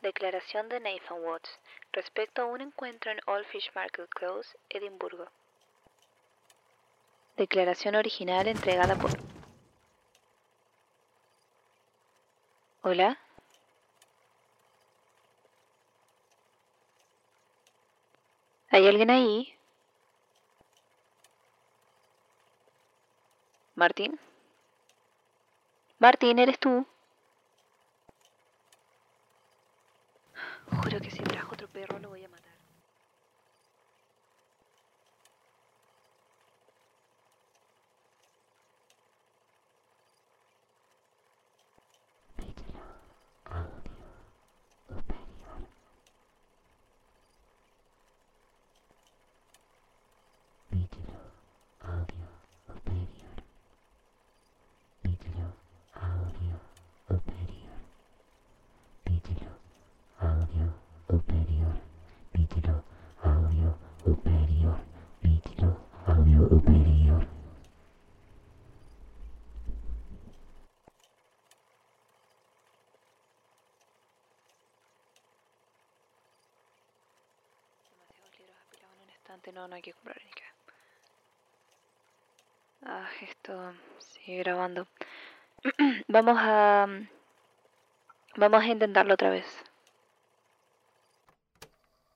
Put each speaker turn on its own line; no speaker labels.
Declaración de Nathan Watts respecto a un encuentro en Old Fish Market Close, Edimburgo. Declaración original entregada por... Hola. ¿Hay alguien ahí? Martín. Martín, ¿eres tú? Juro que si trajo otro perro lo voy a estante, no, no hay que comprar ni qué. Ah, esto sigue grabando. vamos a... Vamos a intentarlo otra vez.